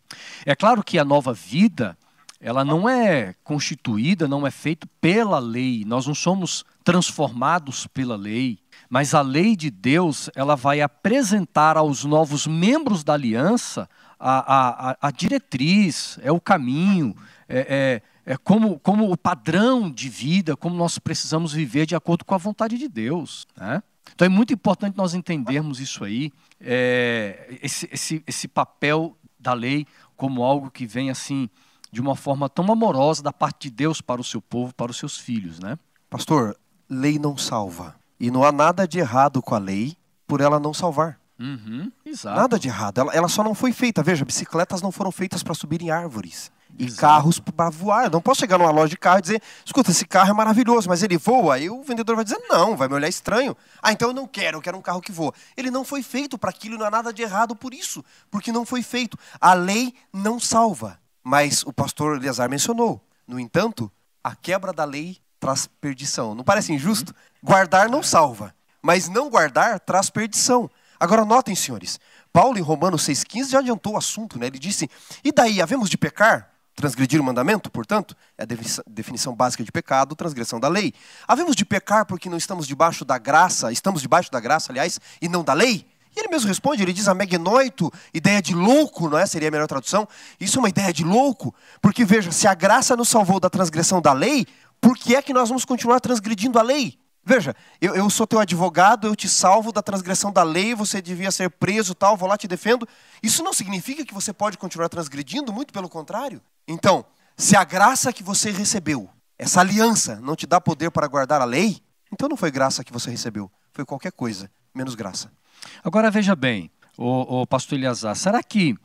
É claro que a nova vida, ela não é constituída, não é feita pela lei, nós não somos transformados pela lei. Mas a lei de Deus, ela vai apresentar aos novos membros da aliança a, a, a diretriz, é o caminho, é, é, é como, como o padrão de vida, como nós precisamos viver de acordo com a vontade de Deus. Né? Então é muito importante nós entendermos isso aí, é, esse, esse, esse papel da lei como algo que vem assim de uma forma tão amorosa da parte de Deus para o seu povo, para os seus filhos, né? Pastor, lei não salva. E não há nada de errado com a lei por ela não salvar. Uhum, nada de errado. Ela, ela, só não foi feita. Veja, bicicletas não foram feitas para subir em árvores. E exato. carros para voar. Eu não posso chegar numa loja de carro e dizer: escuta, esse carro é maravilhoso, mas ele voa. Aí o vendedor vai dizer: não, vai me olhar estranho. Ah, então eu não quero, eu quero um carro que voa. Ele não foi feito para aquilo, não há nada de errado por isso, porque não foi feito. A lei não salva. Mas o pastor Eleazar mencionou. No entanto, a quebra da lei traz perdição. Não parece injusto? Guardar não salva, mas não guardar traz perdição. Agora notem, senhores, Paulo em Romanos 6,15 já adiantou o assunto, né? Ele disse: E daí, havemos de pecar? Transgredir o mandamento, portanto, é a definição básica de pecado, transgressão da lei. Havemos de pecar porque não estamos debaixo da graça, estamos debaixo da graça, aliás, e não da lei? E ele mesmo responde, ele diz amegnoito, ideia de louco, não é? Seria a melhor tradução. Isso é uma ideia de louco, porque veja, se a graça nos salvou da transgressão da lei, por que é que nós vamos continuar transgredindo a lei? Veja, eu, eu, sou teu advogado, eu te salvo da transgressão da lei, você devia ser preso, tal, vou lá te defendo. Isso não significa que você pode continuar transgredindo, muito pelo contrário. Então, se a graça que você recebeu, essa aliança, não te dá poder para guardar a lei, então não foi graça que você recebeu, foi qualquer coisa, menos graça. Agora veja bem, o, pastor Eliazar, será que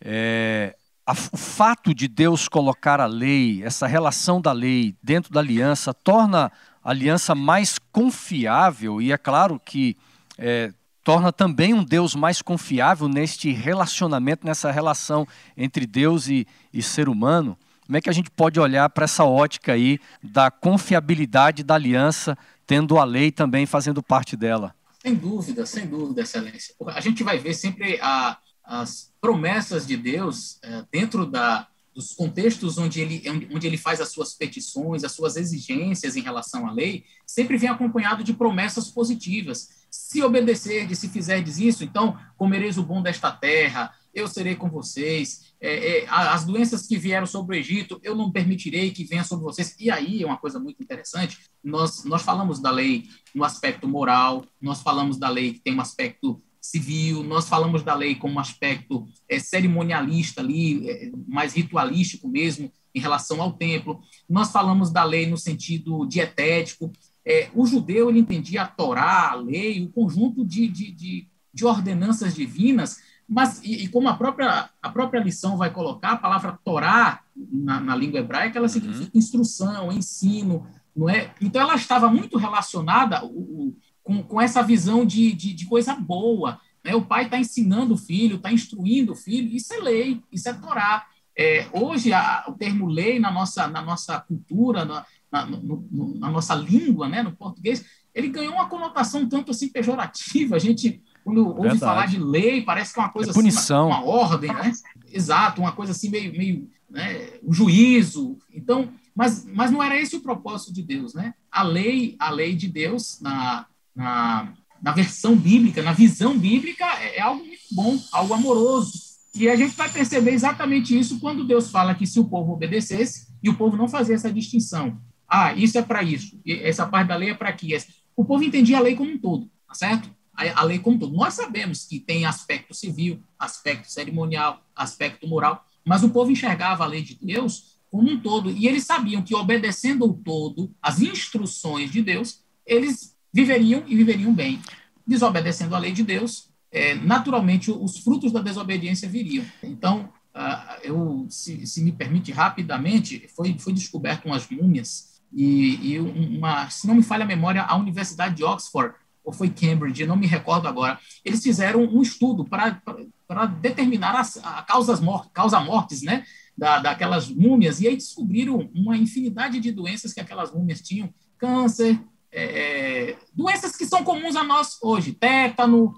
é, a, o fato de Deus colocar a lei, essa relação da lei dentro da aliança, torna a aliança mais confiável, e é claro que é, torna também um Deus mais confiável neste relacionamento, nessa relação entre Deus e, e ser humano. Como é que a gente pode olhar para essa ótica aí da confiabilidade da aliança, tendo a lei também fazendo parte dela? Sem dúvida, sem dúvida, Excelência. A gente vai ver sempre a, as promessas de Deus é, dentro da, dos contextos onde ele, onde ele faz as suas petições, as suas exigências em relação à lei, sempre vem acompanhado de promessas positivas. Se obedecerdes, se fizerdes isso, então comereis o bom desta terra, eu serei com vocês. É, é, as doenças que vieram sobre o Egito, eu não permitirei que venham sobre vocês. E aí é uma coisa muito interessante. Nós, nós falamos da lei no aspecto moral, nós falamos da lei que tem um aspecto civil, nós falamos da lei como um aspecto é, cerimonialista ali, é, mais ritualístico mesmo, em relação ao templo. Nós falamos da lei no sentido dietético. É, o judeu ele entendia a Torá, a lei, o conjunto de, de, de, de ordenanças divinas, mas e, e, como a própria, a própria lição vai colocar, a palavra Torá na, na língua hebraica, ela significa uhum. instrução, ensino, não é? Então ela estava muito relacionada o, o, com, com essa visão de, de, de coisa boa. Né? O pai está ensinando o filho, está instruindo o filho, isso é lei, isso é Torá. É, hoje, a, o termo lei na nossa, na nossa cultura, na, na, no, na, nossa língua, né, no português, ele ganhou uma conotação tanto assim pejorativa. A gente, quando ouve Verdade. falar de lei, parece que é uma coisa é punição. assim, uma, uma, ordem, né? Exato, uma coisa assim meio, meio né, um juízo. Então, mas, mas não era esse o propósito de Deus, né? A lei, a lei de Deus na, na, na versão bíblica, na visão bíblica, é, é algo muito bom, algo amoroso e a gente vai perceber exatamente isso quando Deus fala que se o povo obedecesse e o povo não fazia essa distinção. Ah, isso é para isso, essa parte da lei é para aqui. O povo entendia a lei como um todo, tá certo? A, lei como todo. Nós sabemos que tem aspecto civil, aspecto cerimonial, aspecto moral, mas o povo enxergava a lei de Deus como um todo. E eles sabiam que obedecendo o todo, as instruções de Deus, eles viveriam e viveriam bem. Desobedecendo a lei de Deus, é, naturalmente os frutos da desobediência viriam. Então, uh, eu, se, se, me permite rapidamente, foi, foi descoberto umas múmias e, e, uma, se não me falha a memória, a Universidade de Oxford ou foi Cambridge, não me recordo agora, eles fizeram um estudo para determinar as, a causas mort, causa mortes, né, da, daquelas múmias, e aí descobriram uma infinidade de doenças que aquelas múmias tinham, câncer, é, doenças que são comuns a nós hoje, tétano,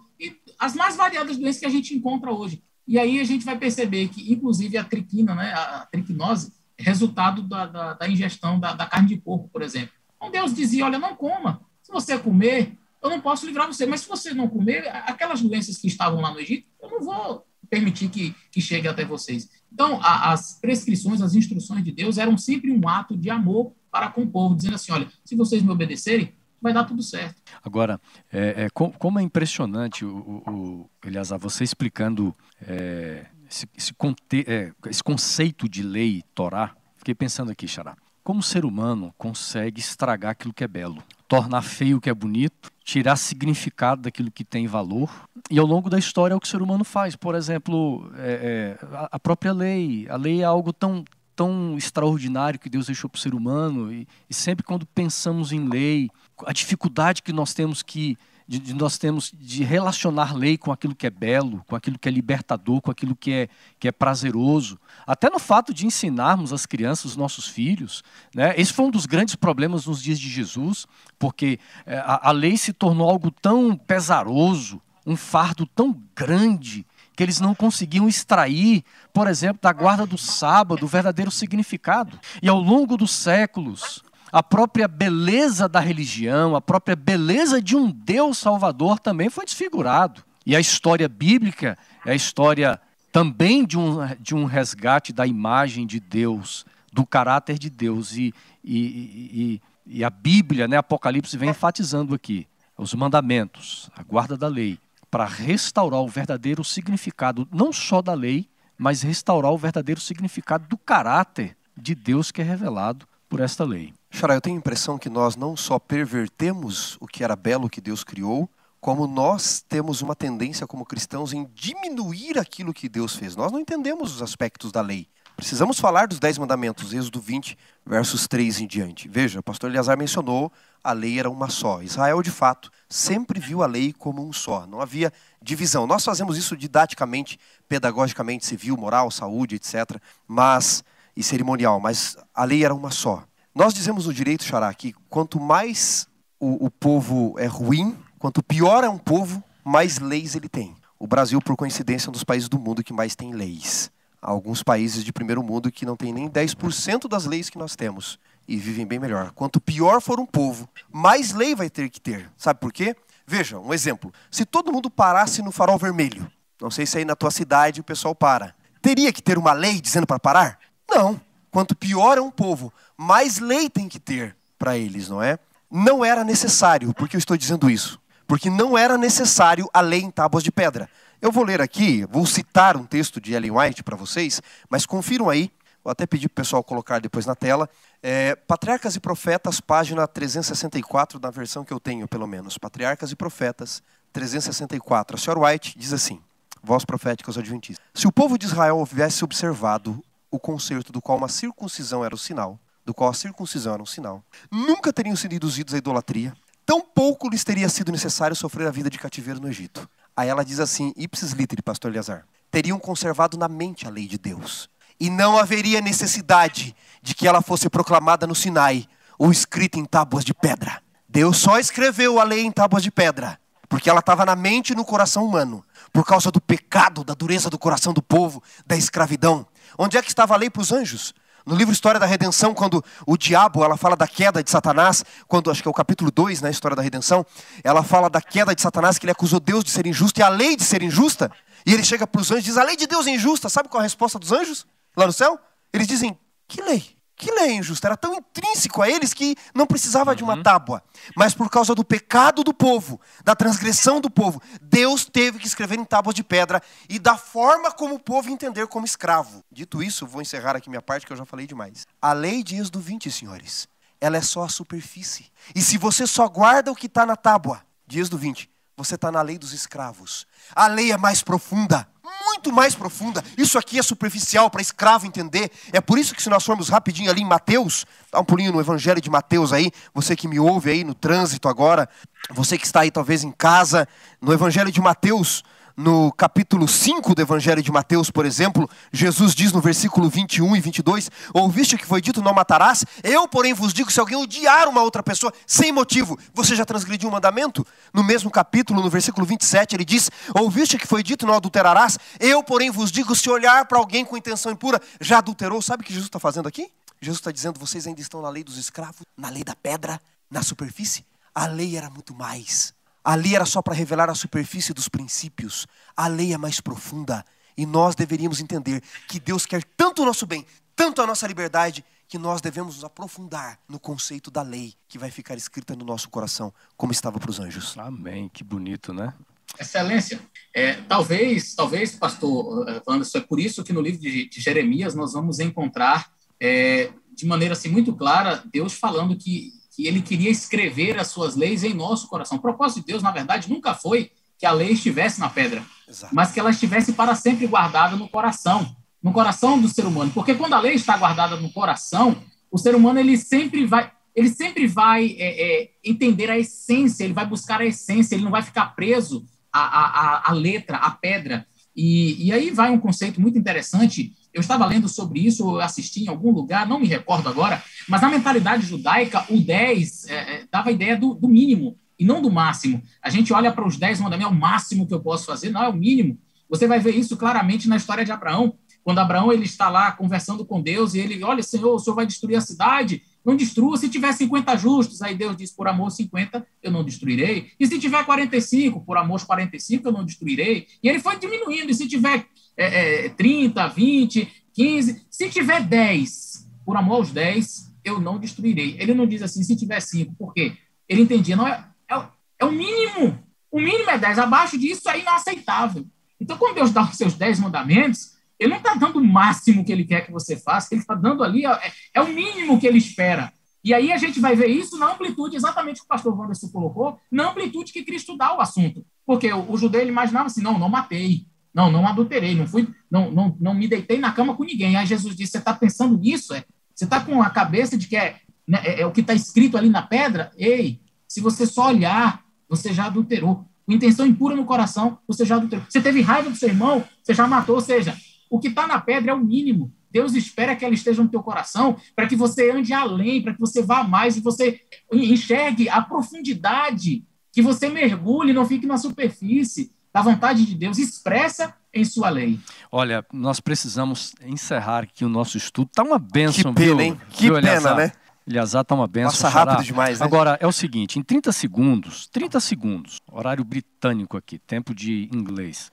as mais variadas doenças que a gente encontra hoje. E aí a gente vai perceber que, inclusive, a triquina, né, a triquinose, é resultado da, da, da ingestão da, da, carne de porco, por exemplo. Então Deus dizia, olha, não coma. Se você comer, eu não posso livrar você. Mas se você não comer, aquelas doenças que estavam lá no Egito, eu não vou permitir que, que chegue até vocês. Então, a, as prescrições, as instruções de Deus eram sempre um ato de amor para com o povo, dizendo assim, olha, se vocês me obedecerem, vai dar tudo certo. Agora, é, é, como é impressionante, o, o, Eliasar, você explicando é, esse, esse, conte, é, esse, conceito de lei, Torá, fiquei pensando aqui, Xará, como o ser humano consegue estragar aquilo que é belo, tornar feio o que é bonito, tirar significado daquilo que tem valor, e ao longo da história é o que o ser humano faz. Por exemplo, é, é, a própria lei, a lei é algo tão, tão extraordinário que Deus deixou para o ser humano, e, e sempre quando pensamos em lei, a dificuldade que nós temos que de, de, nós temos de relacionar lei com aquilo que é belo, com aquilo que é libertador, com aquilo que é, que é prazeroso. Até no fato de ensinarmos as crianças, os nossos filhos. Né? Esse foi um dos grandes problemas nos dias de Jesus, porque é, a, a lei se tornou algo tão pesaroso, um fardo tão grande, que eles não conseguiam extrair, por exemplo, da guarda do sábado o verdadeiro significado. E ao longo dos séculos, a própria beleza da religião, a própria beleza de um Deus Salvador também foi desfigurado. E a história bíblica é a história também de um, de um resgate da imagem de Deus, do caráter de Deus. E, e, e, e a Bíblia, né, Apocalipse, vem enfatizando aqui os mandamentos, a guarda da lei, para restaurar o verdadeiro significado, não só da lei, mas restaurar o verdadeiro significado do caráter de Deus que é revelado por esta lei. Xará, eu tenho a impressão que nós não só pervertemos o que era belo que Deus criou, como nós temos uma tendência como cristãos em diminuir aquilo que Deus fez. Nós não entendemos os aspectos da lei. Precisamos falar dos Dez Mandamentos, Êxodo 20, versos 3 em diante. Veja, o pastor Eleazar mencionou, a lei era uma só. Israel, de fato, sempre viu a lei como um só. Não havia divisão. Nós fazemos isso didaticamente, pedagogicamente, civil, moral, saúde, etc. Mas, e cerimonial, mas a lei era uma só. Nós dizemos no direito, Xará, que quanto mais o, o povo é ruim, quanto pior é um povo, mais leis ele tem. O Brasil, por coincidência, é um dos países do mundo que mais tem leis. Há alguns países de primeiro mundo que não tem nem 10% das leis que nós temos e vivem bem melhor. Quanto pior for um povo, mais lei vai ter que ter. Sabe por quê? Veja, um exemplo. Se todo mundo parasse no farol vermelho, não sei se aí na tua cidade o pessoal para, teria que ter uma lei dizendo para parar? Não. Quanto pior é um povo, mais lei tem que ter para eles, não é? Não era necessário, porque eu estou dizendo isso? porque não era necessário a lei em tábuas de pedra. Eu vou ler aqui, vou citar um texto de Ellen White para vocês, mas confiram aí, vou até pedir para o pessoal colocar depois na tela. É, Patriarcas e Profetas, página 364, na versão que eu tenho, pelo menos. Patriarcas e Profetas, 364. A senhora White diz assim: Voz profética aos adventistas. Se o povo de Israel houvesse observado o concerto do qual uma circuncisão era o sinal, do qual a circuncisão era um sinal, nunca teriam sido induzidos à idolatria, tão pouco lhes teria sido necessário sofrer a vida de cativeiro no Egito. Aí ela diz assim, ipsis literi, pastor Eleazar, teriam conservado na mente a lei de Deus. E não haveria necessidade de que ela fosse proclamada no Sinai ou escrita em tábuas de pedra. Deus só escreveu a lei em tábuas de pedra, porque ela estava na mente e no coração humano, por causa do pecado, da dureza do coração do povo, da escravidão. Onde é que estava a lei para os anjos? No livro História da Redenção, quando o diabo, ela fala da queda de Satanás, quando acho que é o capítulo 2, né, História da Redenção, ela fala da queda de Satanás, que ele acusou Deus de ser injusto e a lei de ser injusta. E ele chega para os anjos e diz: "A lei de Deus é injusta". Sabe qual é a resposta dos anjos? Lá no céu? Eles dizem: "Que lei? Que lei injusta? Era tão intrínseco a eles que não precisava uhum. de uma uhum. tábua. Mas por causa do pecado do povo, da transgressão do povo, Deus teve que escrever em tábuas de pedra e da forma como o povo entender como escravo. Dito isso, vou encerrar aqui minha parte que eu já falei demais. A lei de Êxodo 20, senhores, ela é só a superfície. E se você só guarda o que está na tábua de Êxodo 20, você está na lei dos escravos. A lei é mais profunda muito mais profunda. Isso aqui é superficial para escravo entender. É por isso que se nós formos rapidinho ali em Mateus, dá um pulinho no Evangelho de Mateus aí, você que me ouve aí no trânsito agora, você que está aí talvez em casa, no Evangelho de Mateus, no capítulo 5 do Evangelho de Mateus, por exemplo, Jesus diz no versículo 21 e 22: Ouviste que foi dito, não matarás? Eu, porém, vos digo: se alguém odiar uma outra pessoa sem motivo, você já transgrediu o um mandamento? No mesmo capítulo, no versículo 27, ele diz: Ouviste que foi dito, não adulterarás? Eu, porém, vos digo: se olhar para alguém com intenção impura, já adulterou. Sabe o que Jesus está fazendo aqui? Jesus está dizendo: vocês ainda estão na lei dos escravos, na lei da pedra, na superfície. A lei era muito mais. A lei era só para revelar a superfície dos princípios. A lei é mais profunda. E nós deveríamos entender que Deus quer tanto o nosso bem, tanto a nossa liberdade, que nós devemos nos aprofundar no conceito da lei que vai ficar escrita no nosso coração, como estava para os anjos. Amém. Que bonito, né? Excelência. É, talvez, talvez, pastor eh, Anderson, é por isso que no livro de, de Jeremias nós vamos encontrar é, de maneira assim muito clara Deus falando que que ele queria escrever as suas leis em nosso coração. O propósito de Deus, na verdade, nunca foi que a lei estivesse na pedra, Exato. mas que ela estivesse para sempre guardada no coração, no coração do ser humano. Porque quando a lei está guardada no coração, o ser humano ele sempre vai, ele sempre vai é, é, entender a essência, ele vai buscar a essência, ele não vai ficar preso à, à, à letra, à pedra. E, e aí vai um conceito muito interessante eu estava lendo sobre isso, assisti em algum lugar, não me recordo agora, mas na mentalidade judaica, o 10 é, é, dava a ideia do, do, mínimo e não do máximo. A gente olha para os 10 mandamentos, é o máximo que eu posso fazer, não é o mínimo. Você vai ver isso claramente na história de Abraão, quando Abraão ele está lá conversando com Deus e ele, olha, Senhor, o Senhor vai destruir a cidade, não destrua. Se tiver 50 justos, aí Deus diz, por amor 50, eu não destruirei. E se tiver 45, por amor 45, eu não destruirei. E ele foi diminuindo. E se tiver é, é, 30, 20, 15. Se tiver 10, por amor aos 10, eu não destruirei. Ele não diz assim, se tiver 5, por quê? Ele entendia, não é, é, é o mínimo. O mínimo é 10, abaixo disso é inaceitável. Então, quando Deus dá os seus 10 mandamentos, ele não está dando o máximo que ele quer que você faça, ele está dando ali, é, é, o mínimo que ele espera. E aí a gente vai ver isso na amplitude, exatamente o que o pastor Wanderson colocou, na amplitude que Cristo dá o assunto. Porque o, o judeu ele imaginava assim, não, não matei. Não, não adulterei, não fui, não, não, não me deitei na cama com ninguém. Aí Jesus disse: Você está pensando nisso? É? Você está com a cabeça de que é, né, é, é o que está escrito ali na pedra? Ei, se você só olhar, você já adulterou. Com intenção impura no coração, você já adulterou. Você teve raiva do seu irmão, você já matou. Ou seja, o que está na pedra é o mínimo. Deus espera que ela esteja no teu coração para que você ande além, para que você vá mais e você enxergue a profundidade, que você mergulhe, não fique na superfície da vontade de Deus expressa em sua lei. Olha, nós precisamos encerrar aqui o nosso estudo. Tá uma benção, que pena, hein? Que viu, pena, né? Eliasar tá uma benção. Passa rápido demais, né? Agora, é o seguinte, em 30 segundos, 30 segundos, horário britânico aqui, tempo de inglês,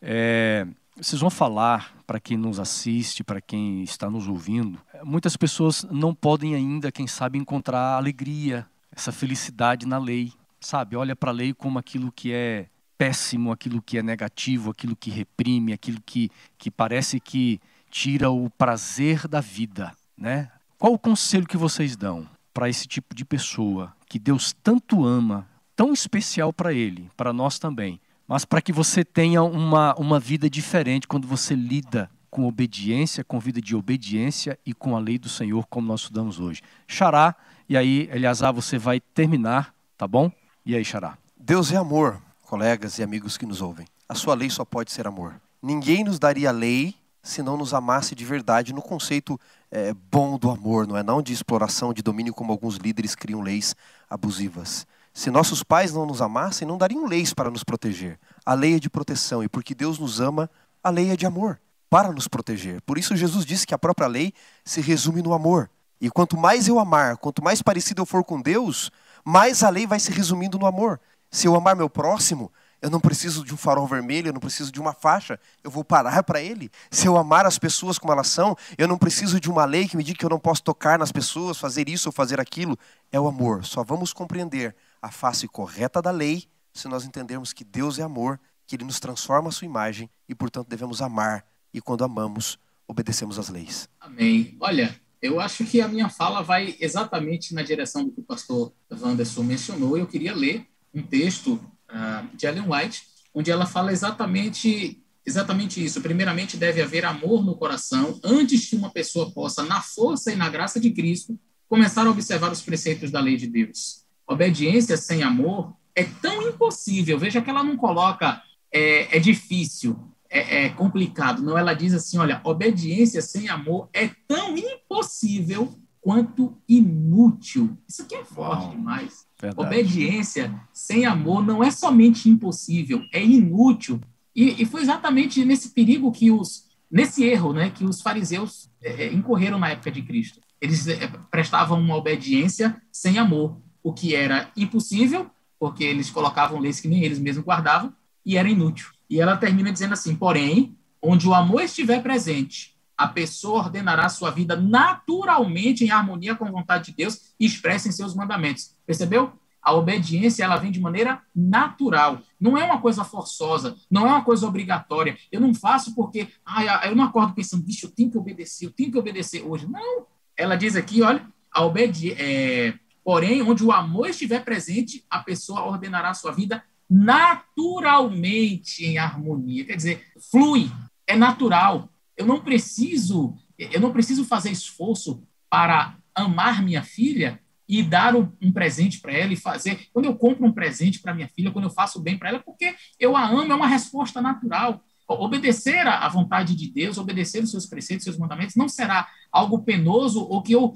é, vocês vão falar para quem nos assiste, para quem está nos ouvindo. Muitas pessoas não podem ainda, quem sabe, encontrar alegria, essa felicidade na lei sabe, olha para a lei como aquilo que é péssimo, aquilo que é negativo, aquilo que reprime, aquilo que, que parece que tira o prazer da vida, né? Qual o conselho que vocês dão para esse tipo de pessoa que Deus tanto ama, tão especial para ele, para nós também, mas para que você tenha uma, uma vida diferente quando você lida com obediência, com vida de obediência e com a lei do Senhor, como nós estudamos hoje. Xará, e aí, Eliasar, você vai terminar, tá bom? E aí, Xará? Deus é amor, colegas e amigos que nos ouvem. A sua lei só pode ser amor. Ninguém nos daria lei se não nos amasse de verdade no conceito é, bom do amor, não é? Não de exploração, de domínio, como alguns líderes criam leis abusivas. Se nossos pais não nos amassem, não dariam leis para nos proteger. A lei é de proteção e porque Deus nos ama, a lei é de amor para nos proteger. Por isso Jesus disse que a própria lei se resume no amor. E quanto mais eu amar, quanto mais parecido eu for com Deus, mais a lei vai se resumindo no amor. Se eu amar meu próximo, eu não preciso de um farol vermelho, eu não preciso de uma faixa, eu vou parar para ele. Se eu amar as pessoas como elas são, eu não preciso de uma lei que me diga que eu não posso tocar nas pessoas, fazer isso ou fazer aquilo. É o amor. Só vamos compreender a face correta da lei se nós entendermos que Deus é amor, que ele nos transforma a sua imagem e, portanto, devemos amar. E quando amamos, obedecemos às leis. Amém. Olha, eu acho que a minha fala vai exatamente na direção do que o pastor Wanderson mencionou. Eu queria ler um texto uh, de Ellen White, onde ela fala exatamente exatamente isso. Primeiramente, deve haver amor no coração antes que uma pessoa possa, na força e na graça de Cristo, começar a observar os preceitos da lei de Deus. Obediência sem amor é tão impossível. Veja que ela não coloca é, é difícil, é, é, complicado. Não, ela diz assim: olha, obediência sem amor é tão impossível quanto inútil. Isso aqui é forte Uau. demais. Verdade. Obediência sem amor não é somente impossível, é inútil. E, e, foi exatamente nesse perigo que os, nesse erro, né, que os fariseus é, é incorreram na época de Cristo. Eles é, prestavam uma obediência sem amor, o que era impossível, porque eles colocavam leis que nem eles mesmos guardavam, e era inútil. E ela termina dizendo assim: porém, onde o amor estiver presente, a pessoa ordenará sua vida naturalmente em harmonia com a vontade de Deus e expressa em seus mandamentos. Percebeu? A obediência ela vem de maneira natural, não é uma coisa forçosa, não é uma coisa obrigatória. Eu não faço porque ah, eu não acordo pensando, bicho, eu tenho que obedecer, eu tenho que obedecer hoje. Não. Ela diz aqui, olha, a obediência. É, porém, onde o amor estiver presente, a pessoa ordenará sua vida naturalmente em harmonia. Quer dizer, flui, é natural. Eu não preciso, eu não preciso fazer esforço para amar minha filha e dar um, presente para ela e fazer. Quando eu compro um presente para minha filha, quando eu faço bem para ela, porque eu a amo, é uma resposta natural. Obedecer à vontade de Deus, obedecer os seus preceitos, seus mandamentos, não será algo penoso ou que eu,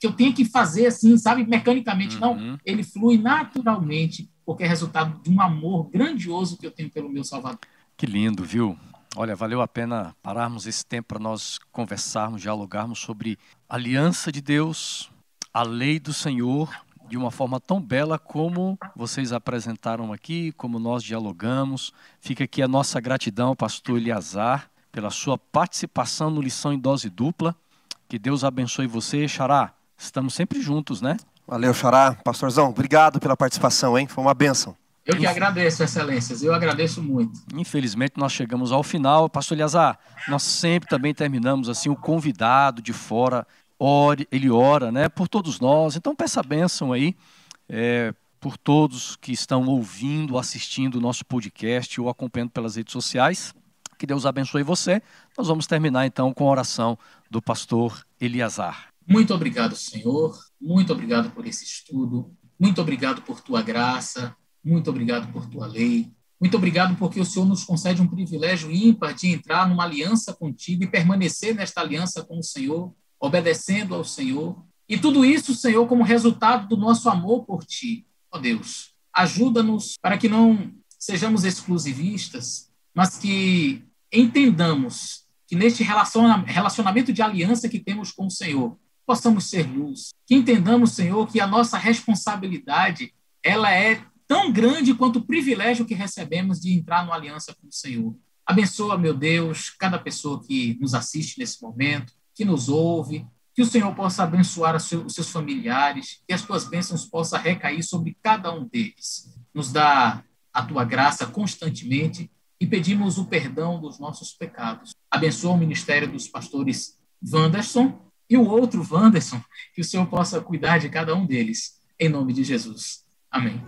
que eu tenha que fazer assim, sabe, mecanicamente. Uhum. Não, ele flui naturalmente, porque é resultado de um amor grandioso que eu tenho pelo meu Salvador. Que lindo, viu? Olha, valeu a pena pararmos esse tempo para nós conversarmos, dialogarmos sobre a aliança de Deus, a lei do Senhor de uma forma tão bela como vocês apresentaram aqui, como nós dialogamos. Fica aqui a nossa gratidão, pastor Eliazar, pela sua participação no Lição em Dose Dupla. Que Deus abençoe você, Xará. Estamos sempre juntos, né? Valeu, Xará. Pastorzão, obrigado pela participação, hein? Foi uma benção. Eu que agradeço, excelências. Eu agradeço muito. Infelizmente, nós chegamos ao final. Pastor Eliazar, nós sempre também terminamos assim, o convidado de fora ore, ele ora né, por todos nós. Então peça a bênção aí é, por todos que estão ouvindo, assistindo o nosso podcast ou acompanhando pelas redes sociais. Que Deus abençoe você. Nós vamos terminar então com a oração do pastor Eliazar. Muito obrigado, Senhor. Muito obrigado por esse estudo. Muito obrigado por tua graça. Muito obrigado por tua lei. Muito obrigado porque o Senhor nos concede um privilégio ímpar de entrar numa aliança contigo e permanecer nesta aliança com o Senhor obedecendo ao Senhor. E tudo isso, Senhor, como resultado do nosso amor por Ti. Ó oh Deus, ajuda-nos para que não sejamos exclusivistas, mas que entendamos que neste relacionamento de aliança que temos com o Senhor, possamos ser luz. Que entendamos, Senhor, que a nossa responsabilidade ela é tão grande quanto o privilégio que recebemos de entrar numa aliança com o Senhor. Abençoa, meu Deus, cada pessoa que nos assiste nesse momento, que nos ouve. Que o Senhor possa abençoar os seus familiares, que as tuas bênçãos possam recair sobre cada um deles. Nos dá a tua graça constantemente e pedimos o perdão dos nossos pecados. Abençoa o ministério dos pastores Wanderson e o outro Wanderson, que o Senhor possa cuidar de cada um deles. Em nome de Jesus. Amém.